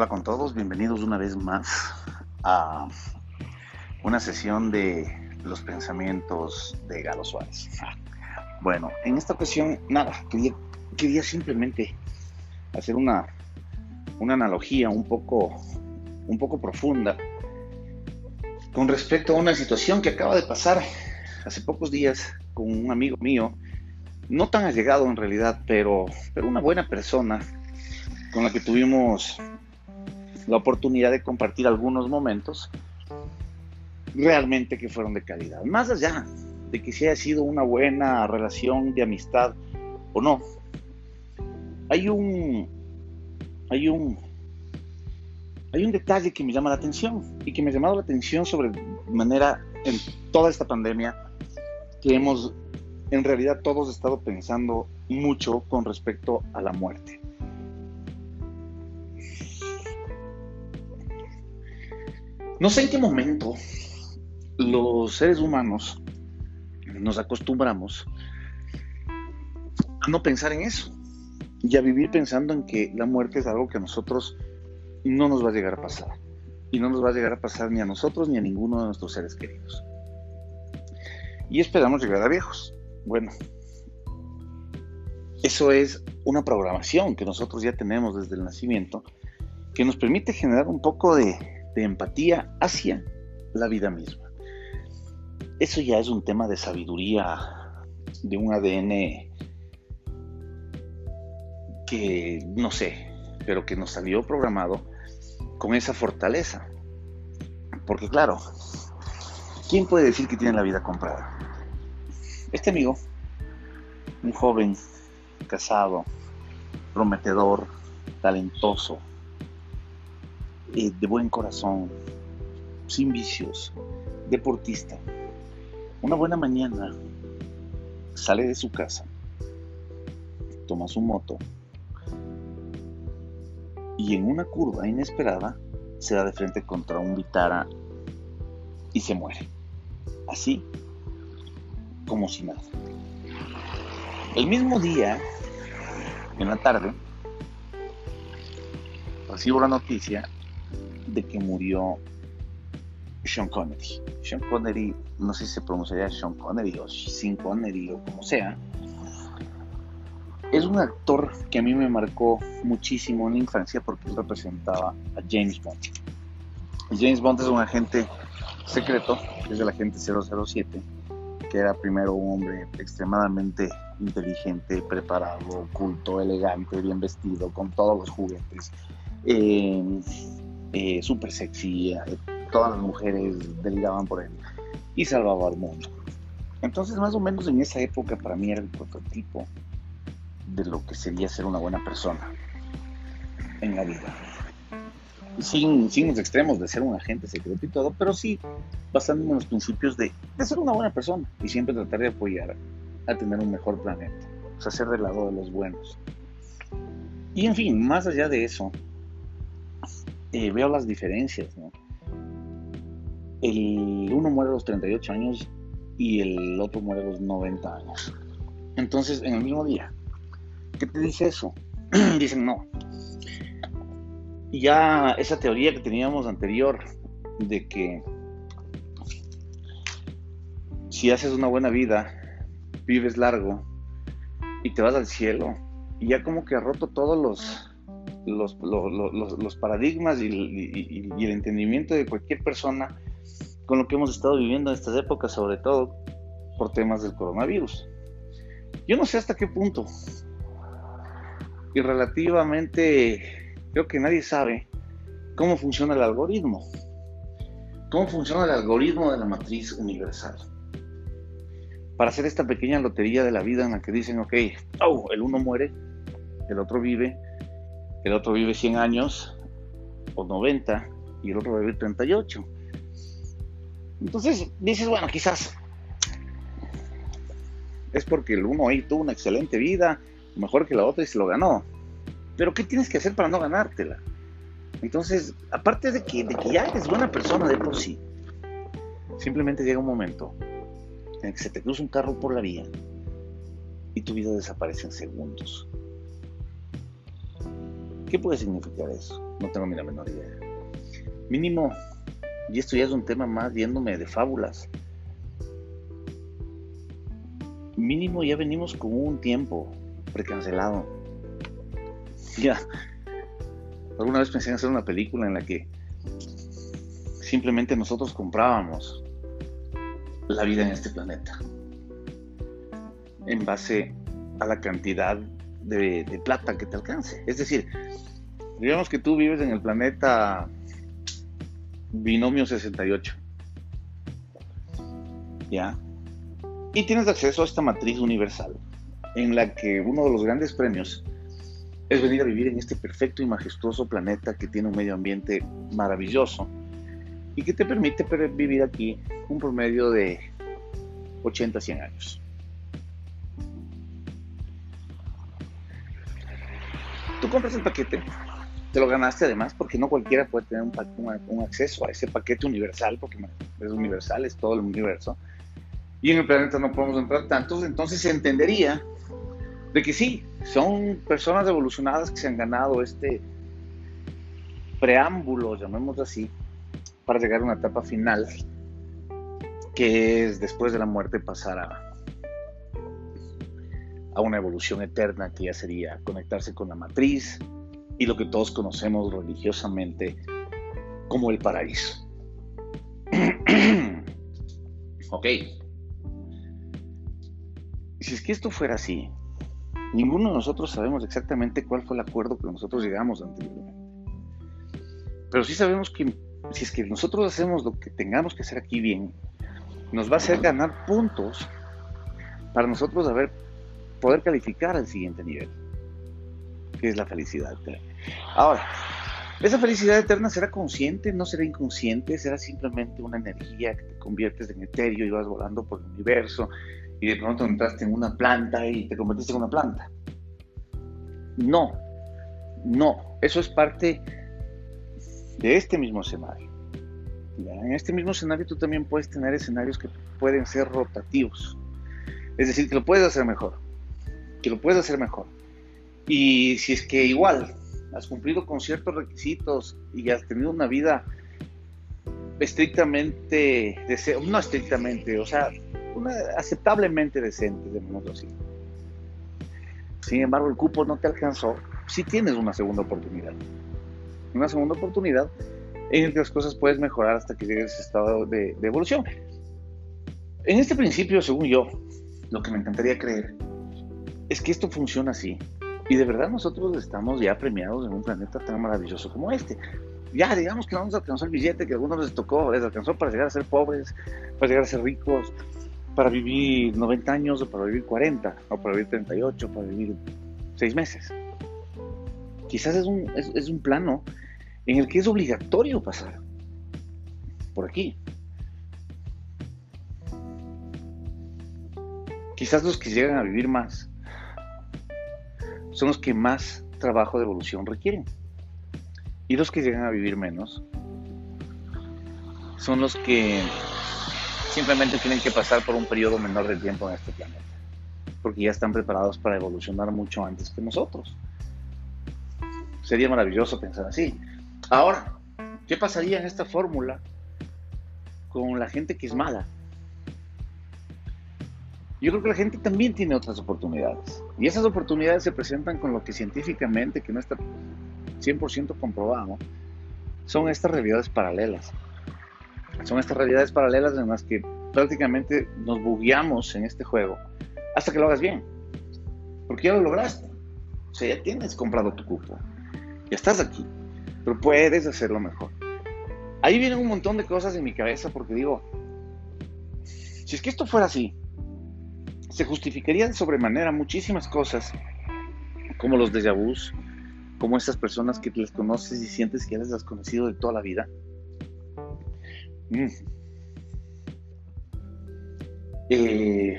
Hola con todos, bienvenidos una vez más a una sesión de los pensamientos de Galo Suárez. Bueno, en esta ocasión, nada, quería, quería simplemente hacer una, una analogía un poco, un poco profunda con respecto a una situación que acaba de pasar hace pocos días con un amigo mío, no tan allegado en realidad, pero, pero una buena persona con la que tuvimos la oportunidad de compartir algunos momentos realmente que fueron de calidad. Más allá de que si haya sido una buena relación de amistad o no, hay un hay un hay un detalle que me llama la atención y que me ha llamado la atención sobre manera en toda esta pandemia que hemos en realidad todos estado pensando mucho con respecto a la muerte. No sé en qué momento los seres humanos nos acostumbramos a no pensar en eso y a vivir pensando en que la muerte es algo que a nosotros no nos va a llegar a pasar. Y no nos va a llegar a pasar ni a nosotros ni a ninguno de nuestros seres queridos. Y esperamos llegar a viejos. Bueno, eso es una programación que nosotros ya tenemos desde el nacimiento que nos permite generar un poco de de empatía hacia la vida misma. Eso ya es un tema de sabiduría, de un ADN que no sé, pero que nos salió programado con esa fortaleza. Porque claro, ¿quién puede decir que tiene la vida comprada? Este amigo, un joven casado, prometedor, talentoso, eh, de buen corazón, sin vicios, deportista. Una buena mañana sale de su casa, toma su moto y en una curva inesperada se da de frente contra un Vitara y se muere. Así como si nada. El mismo día, en la tarde, recibo la noticia de que murió Sean Connery. Sean Connery, no sé si se pronunciaría Sean Connery o Sin Connery o como sea. Es un actor que a mí me marcó muchísimo en la infancia porque representaba a James Bond. James Bond es un agente secreto, es el agente 007, que era primero un hombre extremadamente inteligente, preparado, culto, elegante, bien vestido, con todos los juguetes. Eh, eh, súper sexy, todas las mujeres deligaban por él y salvaba al mundo. Entonces, más o menos en esa época para mí era el prototipo de lo que sería ser una buena persona en la vida. Sin, sin los extremos de ser un agente secreto y todo, pero sí basándome en los principios de, de ser una buena persona y siempre tratar de apoyar a tener un mejor planeta, o sea, ser del lado de los buenos. Y en fin, más allá de eso, eh, veo las diferencias, El uno muere a los 38 años y el otro muere a los 90 años. Entonces, en el mismo día, ¿qué te dice eso? Dicen, no. Ya esa teoría que teníamos anterior de que si haces una buena vida, vives largo y te vas al cielo, y ya como que ha roto todos los los, paradigmas y, el entendimiento de cualquier persona con lo que hemos estado viviendo en estas épocas, sobre todo por temas del coronavirus. Yo no sé hasta qué punto. Y relativamente creo que nadie sabe cómo funciona el algoritmo. ¿Cómo funciona el algoritmo de la matriz universal? Para hacer esta pequeña lotería de la vida en la que dicen, ok, oh, el uno muere, el otro vive, el otro vive 100 años o 90 y el otro vive 38. Entonces dices, bueno, quizás es porque el uno ahí tuvo una excelente vida, mejor que la otra y se lo ganó. Pero ¿qué tienes que hacer para no ganártela? Entonces, aparte de que, de que ya eres buena persona de por sí, simplemente llega un momento en el que se te cruza un carro por la vía y tu vida desaparece en segundos. ¿Qué puede significar eso? no tengo ni la menor idea. Mínimo, y esto ya es un tema más yéndome de fábulas. Mínimo ya venimos con un tiempo precancelado. Ya. Alguna vez pensé en hacer una película en la que simplemente nosotros comprábamos la vida en este planeta en base a la cantidad de, plata que te alcance. Es decir, digamos que tú vives en el planeta binomio 68. ¿Ya? Y tienes acceso a esta matriz universal, en la que uno de los grandes premios es venir a vivir en este perfecto y majestuoso planeta que tiene un medio ambiente maravilloso y que te permite vivir aquí un promedio de 80 a 100 años. Compras el paquete, te lo ganaste además porque no cualquiera puede tener un, acceso a ese paquete universal, porque es universal, es todo el universo. Y en el planeta no podemos entrar tantos, entonces se entendería de que sí, son personas evolucionadas que se han ganado este preámbulo, llamémoslo así, para llegar a una etapa final, que es después de la muerte pasar a, una evolución eterna que ya sería conectarse con la matriz y lo que todos conocemos religiosamente como el paraíso. ok. Si es que esto fuera así, ninguno de nosotros sabemos exactamente cuál fue el acuerdo que nosotros llegamos anteriormente. Pero sí sabemos que si es que nosotros hacemos lo que tengamos que hacer aquí bien, nos va a hacer ganar puntos para nosotros haber poder calificar al siguiente nivel, que es la felicidad eterna. Ahora, ¿esa felicidad eterna será consciente? ¿No será inconsciente? ¿Será simplemente una energía que te conviertes en etéreo y vas volando por el universo y de pronto entraste en una planta y te convertiste en una planta? No, no, eso es parte de este mismo escenario. En este mismo escenario tú también puedes tener escenarios que pueden ser rotativos. Es decir, que lo puedes hacer mejor que lo puedes hacer mejor. Y si es que igual has cumplido con ciertos requisitos y has tenido una vida estrictamente, no estrictamente, o sea, aceptablemente decente, de modo así. Sin embargo, el cupo no te alcanzó, si tienes una segunda oportunidad. Una segunda oportunidad en las cosas puedes mejorar hasta que llegues a ese estado de evolución. En este principio, según yo, lo que me encantaría creer es que esto funciona así. Y de verdad nosotros estamos ya premiados en un planeta tan maravilloso como este. Ya, digamos que no nos alcanzó el billete que a algunos les tocó, les alcanzó para llegar a ser pobres, para llegar a ser ricos, para vivir 90 años o para vivir 40, o para vivir 38, para vivir 6 meses. Quizás es un, es un plano en el que es obligatorio pasar por aquí. Quizás los que llegan a vivir más son los que más trabajo de evolución requieren. Y los que llegan a vivir menos son los que simplemente tienen que pasar por un periodo menor de tiempo en este planeta, porque ya están preparados para evolucionar mucho antes que nosotros. Sería maravilloso pensar así. Ahora, ¿qué pasaría en esta fórmula con la gente que es mala? yo creo que la gente también tiene otras oportunidades. Y esas oportunidades se presentan con lo que científicamente, que no está 100% comprobado, son estas realidades paralelas. Son estas realidades paralelas en las que prácticamente nos bugueamos en este juego hasta que lo hagas bien. Porque ya lo lograste. O sea, ya tienes comprado tu cupo. Ya estás aquí. Pero puedes hacerlo mejor. Ahí vienen un montón de cosas en mi cabeza porque digo, si es que esto fuera así, se justificarían sobremanera muchísimas cosas, como los déjà vus, como esas personas que les conoces y sientes que ya les has conocido de toda la vida. Mm. Eh,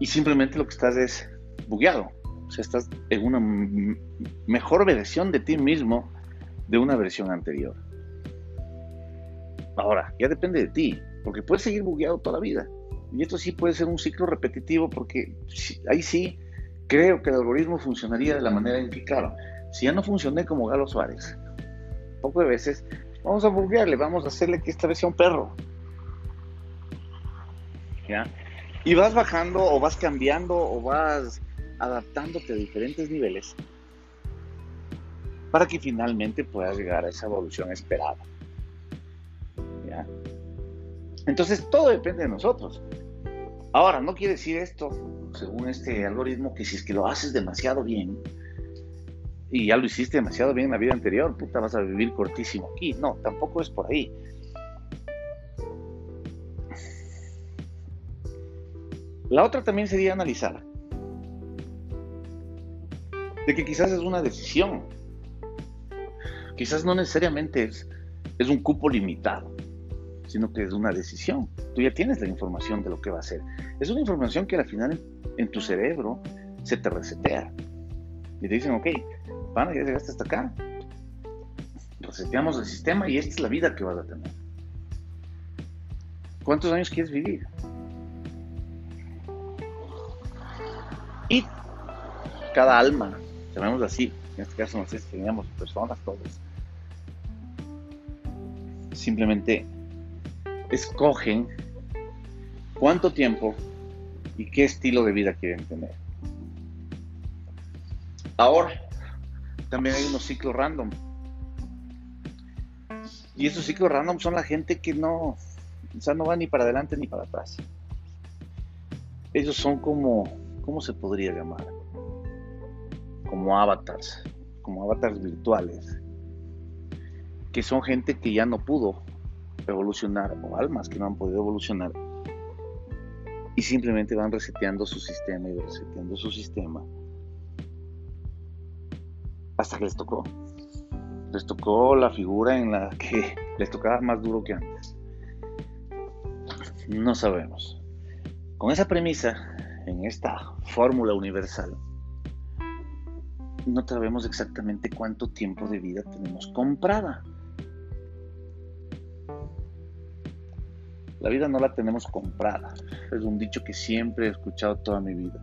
y simplemente lo que estás es bugueado. O sea, estás en una mejor versión de ti mismo de una versión anterior. Ahora, ya depende de ti, porque puedes seguir bugueado toda la vida. Y esto sí puede ser un ciclo repetitivo porque ahí sí creo que el algoritmo funcionaría de la manera en que, claro, si ya no funcioné como Galo Suárez, poco de veces, vamos a burguearle, vamos a hacerle que esta vez sea un perro. ¿Ya? Y vas bajando o vas cambiando o vas adaptándote a diferentes niveles para que finalmente puedas llegar a esa evolución esperada. Entonces todo depende de nosotros. Ahora, no quiere decir esto, según este algoritmo, que si es que lo haces demasiado bien, y ya lo hiciste demasiado bien en la vida anterior, puta, vas a vivir cortísimo aquí. No, tampoco es por ahí. La otra también sería analizar de que quizás es una decisión, quizás no necesariamente es, es un cupo limitado sino que es una decisión. Tú ya tienes la información de lo que va a hacer. Es una información que al final en, tu cerebro se te resetea. Y te dicen, ok, pana, ya llegaste hasta acá. Reseteamos el sistema y esta es la vida que vas a tener. ¿Cuántos años quieres vivir? Y cada alma, llamémoslo así, en este caso no sé si teníamos personas todos, simplemente escogen cuánto tiempo y qué estilo de vida quieren tener. Ahora, también hay unos ciclos random. Y esos ciclos random son la gente que no, o sea, no va ni para adelante ni para atrás. Ellos son como, ¿cómo se podría llamar? Como avatars, como avatars virtuales, que son gente que ya no pudo evolucionar o almas que no han podido evolucionar y simplemente van reseteando su sistema y reseteando su sistema hasta que les tocó. Les tocó la figura en la que les tocaba más duro que antes. No sabemos. Con esa premisa, en esta fórmula universal, no sabemos exactamente cuánto tiempo de vida tenemos comprada. La vida no la tenemos comprada. Es un dicho que siempre he escuchado toda mi vida.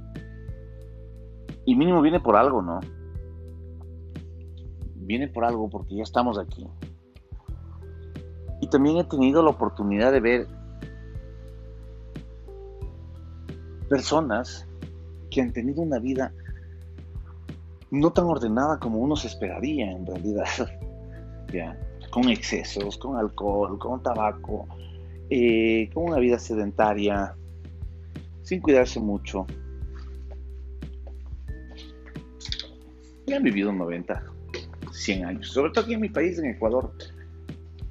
Y mínimo viene por algo, ¿no? Viene por algo porque ya estamos aquí. Y también he tenido la oportunidad de ver personas que han tenido una vida no tan ordenada como uno se esperaría en realidad. ¿Ya? Con excesos, con alcohol, con tabaco, eh, con una vida sedentaria, sin cuidarse mucho. Y han vivido 90, 100 años. Sobre todo aquí en mi país, en Ecuador,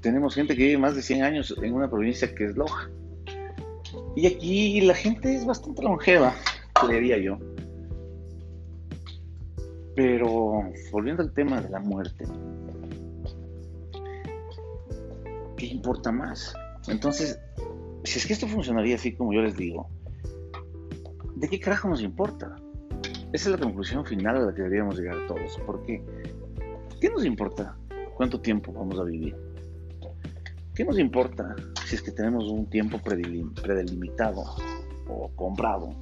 tenemos gente que vive más de 100 años en una provincia que es Loja. Y aquí la gente es bastante longeva, creería yo. Pero volviendo al tema de la muerte, ¿qué importa más? Entonces, si es que esto funcionaría así como yo les digo, ¿de qué carajo nos importa? Esa es la conclusión final a la que deberíamos llegar todos. Porque, ¿qué nos importa cuánto tiempo vamos a vivir? ¿Qué nos importa si es que tenemos un tiempo predelimitado o comprado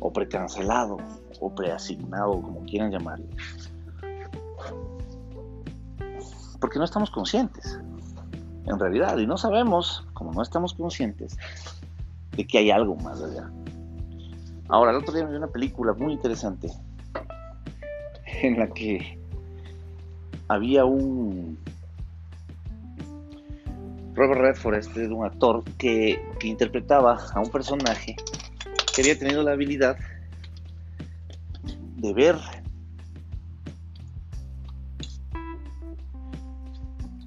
o precancelado o preasignado, como quieran llamarlo? Porque no estamos conscientes en realidad, y no sabemos, como no estamos conscientes, de que hay algo más allá. Ahora, el otro día vi una película muy interesante en la que había un Robert Redford, este es un actor que interpretaba a un personaje que había tenido la habilidad de ver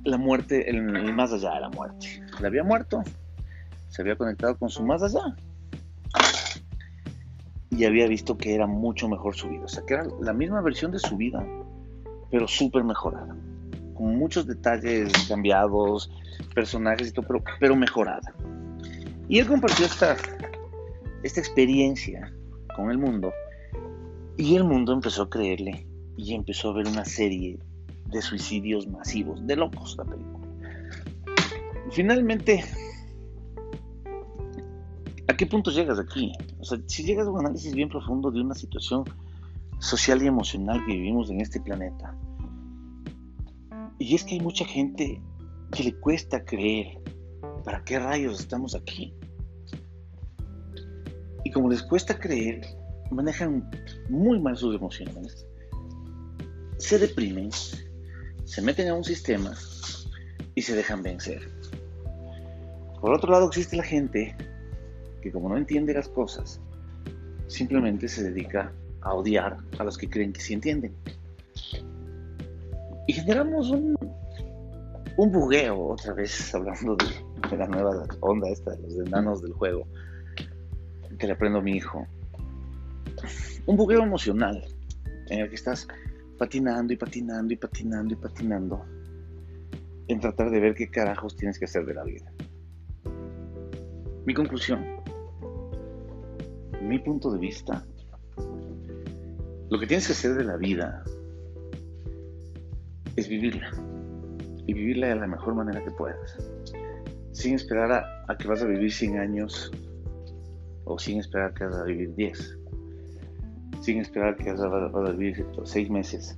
la muerte, el, más allá de la muerte. Le había muerto, se había conectado con su más allá y había visto que era mucho mejor su vida. O sea, que era la misma versión de su vida, pero súper mejorada. Con muchos detalles cambiados, personajes y todo, pero, pero mejorada. Y él compartió esta, esta experiencia con el mundo. Y el mundo empezó a creerle y empezó a ver una serie de suicidios masivos, de locos la película. Finalmente, ¿a qué punto llegas aquí? O sea, si llegas a un análisis bien profundo de una situación social y emocional que vivimos en este planeta, Y es que hay mucha gente que le cuesta creer para qué rayos estamos aquí. Y como les cuesta creer, manejan muy mal sus emociones, se deprimen, se meten a un sistema y se dejan vencer. Por otro lado existe la gente que como no entiende las cosas, simplemente se dedica a odiar a los que creen que sí entienden. Y generamos un, un bugueo, otra vez hablando de, la nueva onda esta, los enanos del juego, que le aprendo a mi hijo. Un bugueo emocional en el que estás patinando y patinando y patinando y patinando en tratar de ver qué carajos tienes que hacer de la vida. Mi conclusión, mi punto de vista, lo que tienes que hacer de la vida es vivirla y vivirla de la mejor manera que puedas, sin esperar a, que vas a vivir 100 años o sin esperar que vas a vivir 10, sin esperar que vas a, vivir 6 meses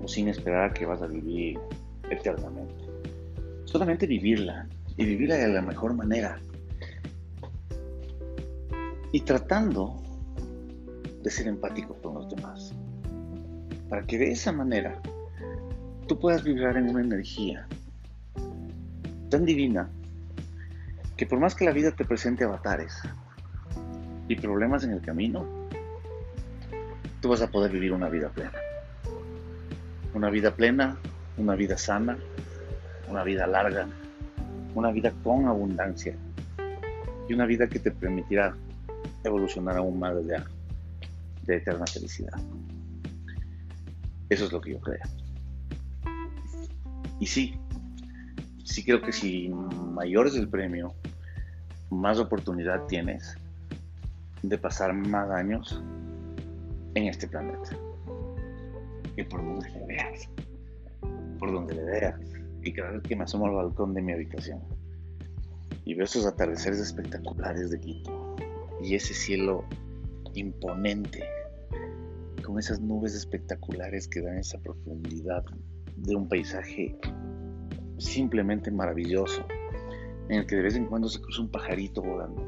o sin esperar que vas a vivir eternamente. Solamente vivirla y vivirla de la mejor manera y tratando de ser empático con los demás, para que de esa manera tú puedas vibrar en una energía tan divina que por más que la vida te presente avatares y problemas en el camino, tú vas a poder vivir una vida plena. Una vida plena, una vida sana, una vida larga, una vida con abundancia y una vida que te permitirá evolucionar aún más allá de eterna felicidad. Eso es lo que yo creo. Y sí, sí creo que si mayor es el premio, más oportunidad tienes de pasar más años en este planeta. Y por donde le veas, por donde le veas. Y cada vez que me asomo al balcón de mi habitación y veo esos atardeceres espectaculares de Quito, y ese cielo imponente, con esas nubes espectaculares que dan esa profundidad de un paisaje simplemente maravilloso, en el que de vez en cuando se cruza un pajarito volando,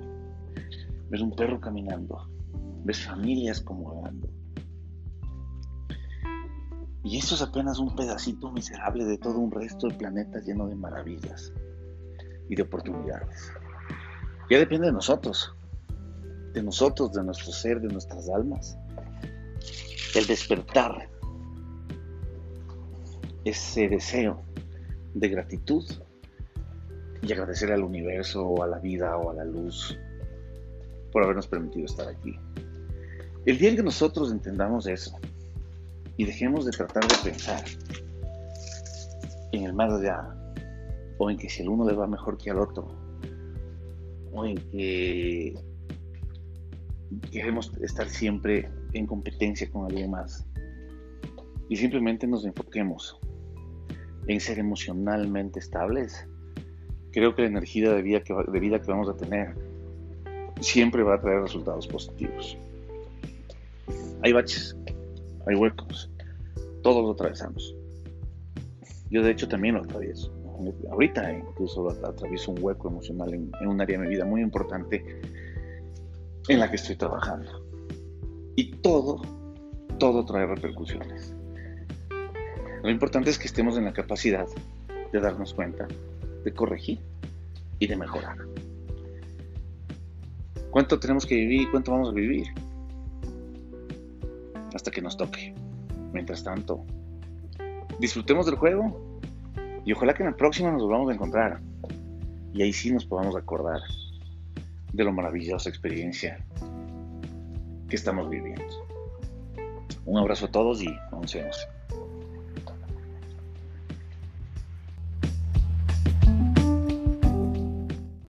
ves un perro caminando, ves familias como volando. Y eso es apenas un pedacito miserable de todo un resto del planeta lleno de maravillas y de oportunidades. Ya depende de nosotros de nosotros, de nuestro ser, de nuestras almas. El despertar, ese deseo de gratitud y agradecer al universo o a la vida o a la luz por habernos permitido estar aquí. El día en que nosotros entendamos eso y dejemos de tratar de pensar en el más allá o en que si el uno le va mejor que al otro o en que queremos estar siempre en competencia con alguien más. Y simplemente nos enfoquemos en ser emocionalmente estables. Creo que la energía de vida que, de vida que vamos a tener siempre va a traer resultados positivos. Hay baches, hay huecos, todos lo atravesamos. Yo de hecho también lo atravieso. Ahorita incluso atravieso un hueco emocional en, en un área de mi vida muy importante en la que estoy trabajando. Y todo, todo trae repercusiones. Lo importante es que estemos en la capacidad de darnos cuenta, de corregir y de mejorar. ¿Cuánto tenemos que vivir y cuánto vamos a vivir? Que nos toque. Mientras tanto, disfrutemos del juego y ojalá que en la próxima nos volvamos a encontrar. Y ahí sí nos podamos acordar de la maravillosa experiencia que estamos viviendo. Un abrazo a todos y nos vemos.